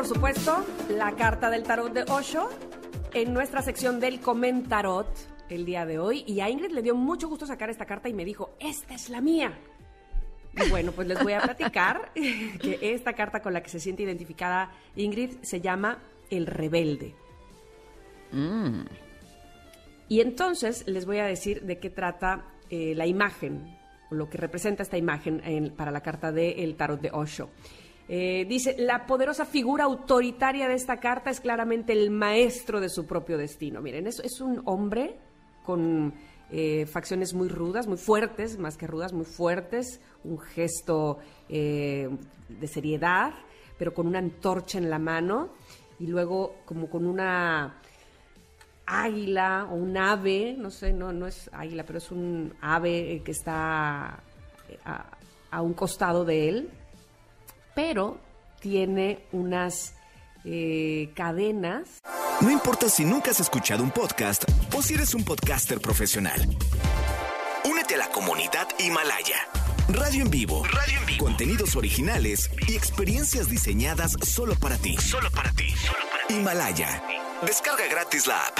Por supuesto, la carta del tarot de Osho en nuestra sección del comentarot el día de hoy. Y a Ingrid le dio mucho gusto sacar esta carta y me dijo, esta es la mía. Y bueno, pues les voy a platicar que esta carta con la que se siente identificada Ingrid se llama El Rebelde. Y entonces les voy a decir de qué trata eh, la imagen, o lo que representa esta imagen en- para la carta del tarot de Osho. Eh, dice, la poderosa figura autoritaria de esta carta es claramente el maestro de su propio destino. Miren, es, es un hombre con eh, facciones muy rudas, muy fuertes, más que rudas, muy fuertes, un gesto eh, de seriedad, pero con una antorcha en la mano y luego como con una águila o un ave, no sé, no, no es águila, pero es un ave que está a un costado de él, pero tiene unas eh, cadenas. No importa si nunca has escuchado un podcast o si eres un podcaster profesional. Únete a la comunidad Himalaya. Radio en vivo. Radio en vivo. Contenidos originales y experiencias diseñadas solo para ti. Solo para ti. Himalaya. Descarga gratis la app.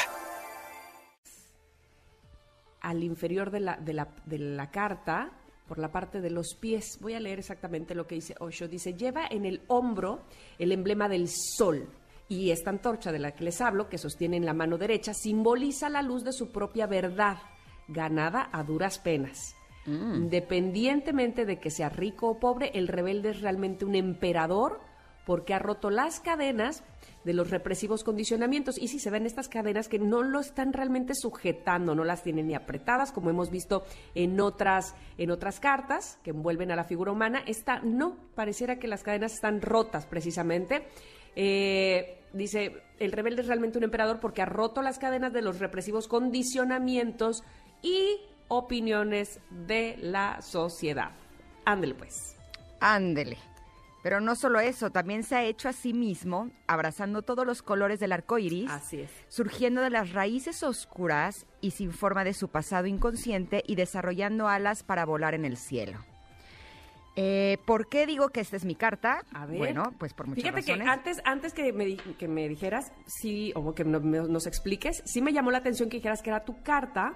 al inferior de la, de la, de la carta, por la parte de los pies. Voy a leer exactamente lo que dice Osho. Dice, lleva en el hombro el emblema del sol. Y esta antorcha de la que les hablo, que sostiene en la mano derecha, simboliza la luz de su propia verdad, ganada a duras penas. Independientemente de que sea rico o pobre, el rebelde es realmente un emperador porque ha roto las cadenas de los represivos condicionamientos. Y si se ven estas cadenas que no lo están realmente sujetando, no las tienen ni apretadas, como hemos visto en otras, en otras cartas que envuelven a la figura humana, esta no, pareciera que las cadenas están rotas precisamente. Eh, dice, el rebelde es realmente un emperador porque ha roto las cadenas de los represivos condicionamientos y opiniones de la sociedad. Ándele pues. Ándele. Pero no solo eso, también se ha hecho a sí mismo, abrazando todos los colores del arco iris, Así es. surgiendo de las raíces oscuras y sin forma de su pasado inconsciente y desarrollando alas para volar en el cielo. Eh, ¿Por qué digo que esta es mi carta? A ver. Bueno, pues por muchas Fíjate razones. que antes, antes que, me, di- que me dijeras, sí, o que no- me- nos expliques, sí me llamó la atención que dijeras que era tu carta,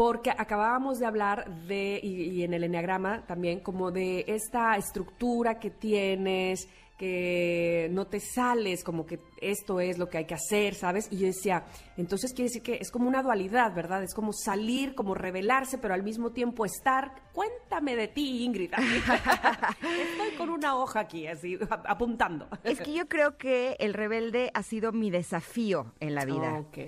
porque acabábamos de hablar de, y, y en el enneagrama también, como de esta estructura que tienes, que no te sales, como que esto es lo que hay que hacer, ¿sabes? Y yo decía, entonces quiere decir que es como una dualidad, ¿verdad? Es como salir, como revelarse, pero al mismo tiempo estar. Cuéntame de ti, Ingrid. Estoy con una hoja aquí, así, ap- apuntando. Es que yo creo que el rebelde ha sido mi desafío en la vida. Ok.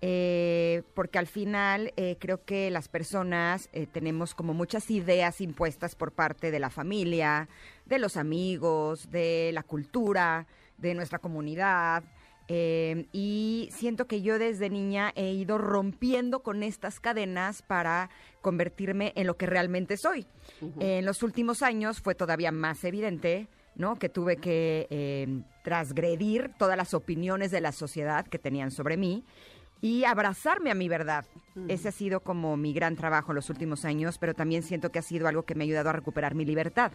Eh, porque al final eh, creo que las personas eh, tenemos como muchas ideas impuestas por parte de la familia, de los amigos, de la cultura, de nuestra comunidad. y siento que yo desde niña he ido rompiendo con estas cadenas para convertirme en lo que realmente soy. En los últimos años fue todavía más evidente, ¿no? Que tuve que eh, transgredir todas las opiniones de la sociedad que tenían sobre mí y abrazarme a mi verdad. Ese ha sido como mi gran trabajo en los últimos años, pero también siento que ha sido algo que me ha ayudado a recuperar mi libertad.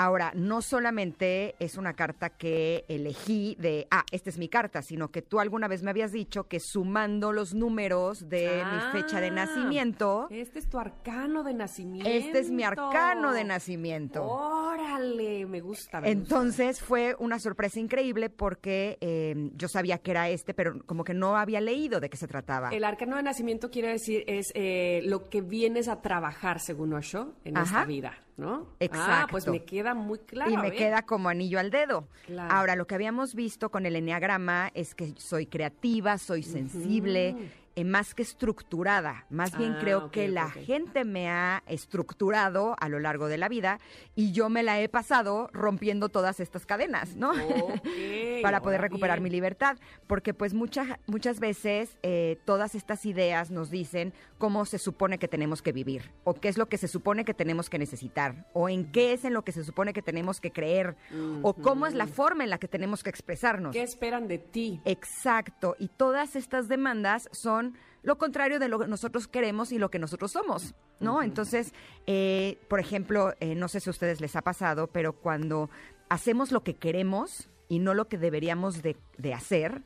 Ahora, no solamente es una carta que elegí de, ah, esta es mi carta, sino que tú alguna vez me habías dicho que sumando los números de mi fecha de Ah, nacimiento, Este es tu arcano de nacimiento. este es mi arcano de nacimiento. Órale, me gusta. me gusta. Entonces fue una sorpresa increíble porque eh, yo sabía que era este, pero como que no había leído de qué se trataba. El arcano de nacimiento quiere decir es eh, lo que vienes a trabajar, según Osho, en esta vida, ¿no? Ah, Exacto. pues me queda muy claro. y me queda como anillo al dedo. Claro. Ahora, lo que habíamos visto con el enneagrama es que soy creativa, soy sensible, eh, más que estructurada. Más bien Ah, creo que la gente me ha estructurado a lo largo de la vida y yo me la he pasado rompiendo todas estas cadenas, ¿no? Para poder recuperar bien. mi libertad. Porque pues muchas, muchas veces eh, todas estas ideas nos dicen cómo se supone que tenemos que vivir, o qué es lo que se supone que tenemos que necesitar, o en qué es en lo que se supone que tenemos que creer, o cómo es la forma en la que tenemos que expresarnos. ¿Qué esperan de ti? Exacto, y todas estas demandas son lo contrario de lo que nosotros queremos y lo que nosotros somos, ¿no? Entonces, eh, por ejemplo, eh, no sé si a ustedes les ha pasado, pero cuando hacemos lo que queremos y no lo que deberíamos de, de hacer,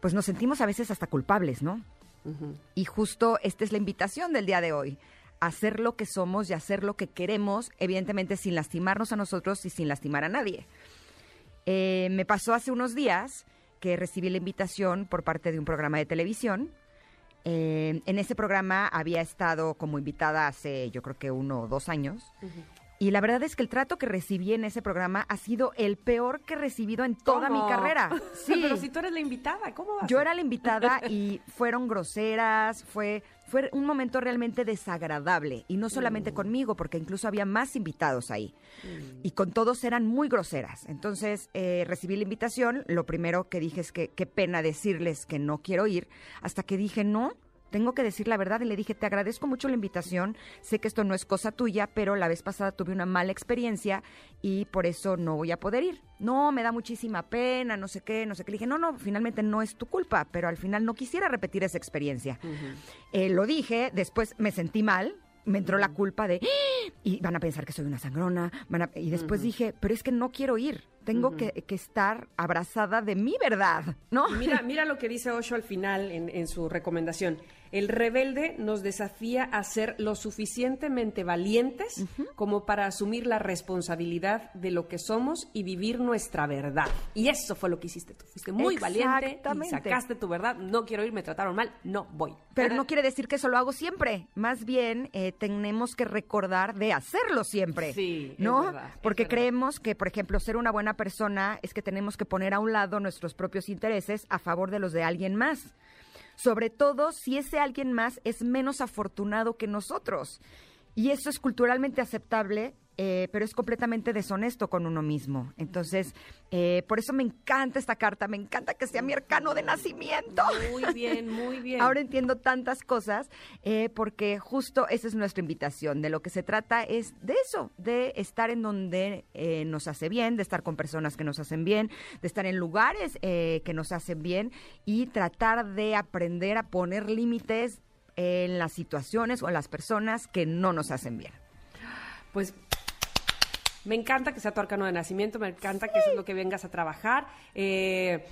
pues nos sentimos a veces hasta culpables, ¿no? Y justo esta es la invitación del día de hoy. Hacer lo que somos y hacer lo que queremos, evidentemente sin lastimarnos a nosotros y sin lastimar a nadie. Eh, me pasó hace unos días que recibí la invitación por parte de un programa de televisión. Eh, en ese programa había estado como invitada hace yo creo que uno o dos años. Y la verdad es que el trato que recibí en ese programa ha sido el peor que he recibido en toda ¿Cómo? mi carrera. Sí. Pero si tú eres la invitada, ¿cómo vas? Yo era la invitada y fueron groseras, fue, fue un momento realmente desagradable. Y no solamente conmigo, porque incluso había más invitados ahí. Y con todos eran muy groseras. Entonces eh, recibí la invitación. Lo primero que dije es que qué pena decirles que no quiero ir. Hasta que dije, no, tengo que decir la verdad y le dije, te agradezco mucho la invitación, sé que esto no es cosa tuya, pero la vez pasada tuve una mala experiencia y por eso no voy a poder ir. No, me da muchísima pena, no sé qué, no sé qué. Le dije, no, no, finalmente no es tu culpa, pero al final no quisiera repetir esa experiencia. Eh, lo dije, después me sentí mal. Me entró la culpa de, "¡Ah! y van a pensar que soy una sangrona, van a-". y después dije, pero es que no quiero ir, tengo que, que estar abrazada de mi verdad, ¿no? Y Mira, mira lo que dice Osho al final en, en su recomendación. El rebelde nos desafía a ser lo suficientemente valientes como para asumir la responsabilidad de lo que somos y vivir nuestra verdad. Y eso fue lo que hiciste tú. Fuiste muy valiente y sacaste tu verdad. No quiero ir, me trataron mal, no voy. Pero no quiere decir que eso lo hago siempre. Más bien, eh, tenemos que recordar de hacerlo siempre. Sí, es ¿no? verdad, es Porque verdad. creemos que, por ejemplo, ser una buena persona es que tenemos que poner a un lado nuestros propios intereses a favor de los de alguien más. Sobre todo si ese alguien más es menos afortunado que nosotros. Y eso es culturalmente aceptable, eh, pero es completamente deshonesto con uno mismo. Entonces, eh, por eso me encanta esta carta, me encanta que sea mi arcano de nacimiento. Muy bien, muy bien. Ahora entiendo tantas cosas eh, porque justo esa es nuestra invitación. De lo que se trata es de eso, de estar en donde eh, nos hace bien, de estar con personas que nos hacen bien, de estar en lugares eh, que nos hacen bien y tratar de aprender a poner límites en las situaciones o en las personas que no nos hacen bien. Pues me encanta que sea tu arcano de nacimiento, me encanta que eso es lo que vengas a trabajar eh,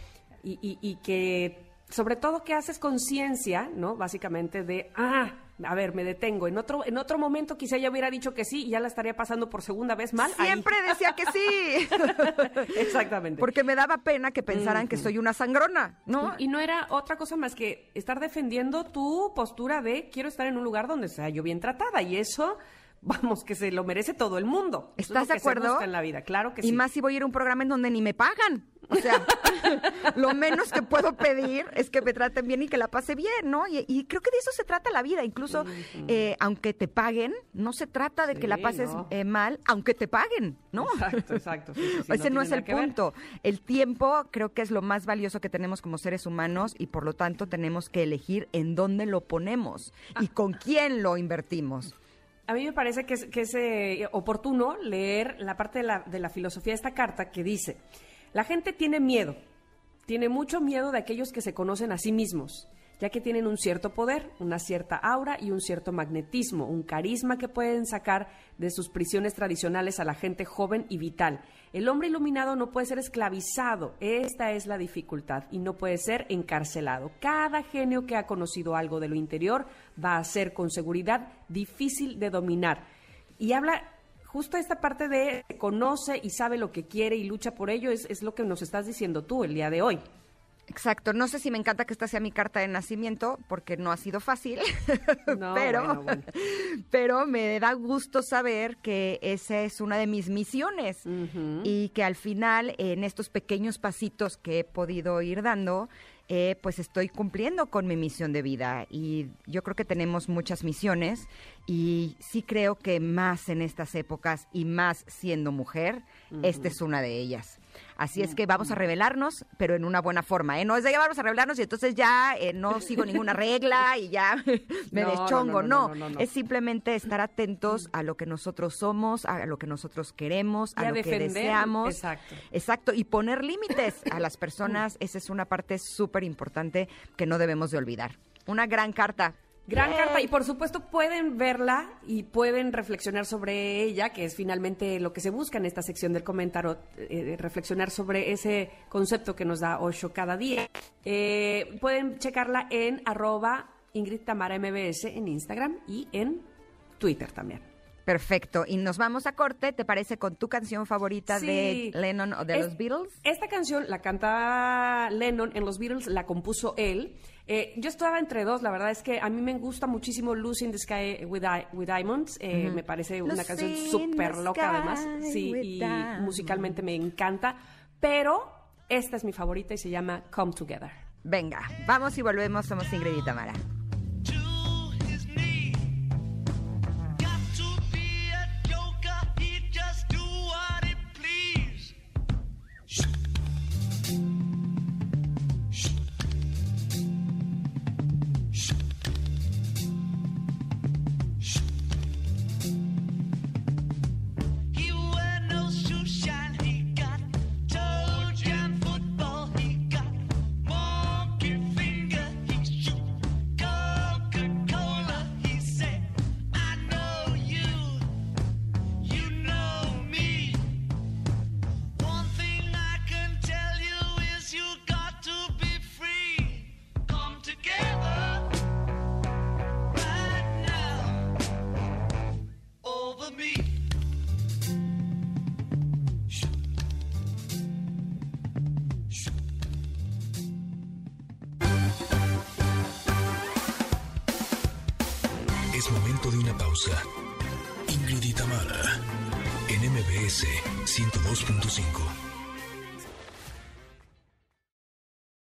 y, y- y que sobre todo que haces conciencia, ¿no? Básicamente de, ah, a ver, me detengo. En otro, en otro momento quizá ya hubiera dicho que sí y ya la estaría pasando por segunda vez mal. ahí. Siempre decía que sí, Exactamente. porque me daba pena que pensaran que soy una sangrona, ¿no? Y no era otra cosa más que estar defendiendo tu postura de quiero estar en un lugar donde sea yo bien tratada y eso, vamos, que se lo merece todo el mundo. Es ¿Estás de acuerdo? en la vida, claro que y sí. más si voy a ir a un programa en donde ni me pagan. O sea, lo menos que puedo pedir es que me traten bien y que la pase bien, ¿no? Y, y creo que de eso se trata la vida. Incluso, eh, aunque te paguen, no se trata de que la pases no. eh, mal, aunque te paguen, ¿no? Exacto, exacto. sí, sí, sí, Ese no, es el ver. punto. El tiempo creo que es lo más valioso que tenemos como seres humanos y por lo tanto tenemos que elegir en dónde lo ponemos Ah. y con quién lo invertimos. A mí me parece que es, que es eh, oportuno leer la parte de la, de la filosofía de esta carta que dice, la gente tiene miedo, tiene mucho miedo de aquellos que se conocen a sí mismos, ya que tienen un cierto poder, una cierta aura y un cierto magnetismo, un carisma que pueden sacar de sus prisiones tradicionales a la gente joven y vital. El hombre iluminado no puede ser esclavizado, esta es la dificultad, y no puede ser encarcelado. Cada genio que ha conocido algo de lo interior va a ser con seguridad difícil de dominar. Y habla justo esta parte de conoce y sabe lo que quiere y lucha por ello, es, es lo que nos estás diciendo tú el día de hoy. Exacto, no sé si me encanta que esta sea mi carta de nacimiento, porque no ha sido fácil, No, pero, bueno, bueno. pero me da gusto saber que esa es una de mis misiones y que al final en estos pequeños pasitos que he podido ir dando, eh, pues estoy cumpliendo con mi misión de vida. Y yo creo que tenemos muchas misiones y sí creo que más en estas épocas y más siendo mujer, esta es una de ellas. Así es que vamos a revelarnos, pero en una buena forma, ¿eh? No es de que vamos a revelarnos y entonces ya eh, no sigo ninguna regla y ya me No, deschongo. no, No, no, es simplemente estar atentos a lo que nosotros somos, a lo que nosotros queremos, Y a, a lo que deseamos. exacto. Exacto, y poner límites a las personas, esa es una parte súper importante que no debemos de olvidar. Una gran carta. Gran carta y por supuesto pueden verla y pueden reflexionar sobre ella, que es finalmente lo que se busca en esta sección del comentario, eh, reflexionar sobre ese concepto que nos da Osho cada día. Eh, pueden checarla en arroba Ingrid Tamara MBS en Instagram y en Twitter también. Perfecto, y nos vamos a corte, ¿te parece con tu canción favorita Sí. de Lennon o de Es- los Beatles? Esta canción la canta Lennon en los Beatles, la compuso él. Eh, yo estaba entre dos, la verdad es que a mí me gusta muchísimo Lucy in the Sky with, Di- with Diamonds, eh, me parece una Lucy canción súper loca además, sí, y diamonds. musicalmente me encanta, pero esta es mi favorita y se llama Come Together. Venga, vamos y volvemos, somos Ingrid y Tamara. Es momento de una pausa. Ingrid y Tamara, en MBS 102.5.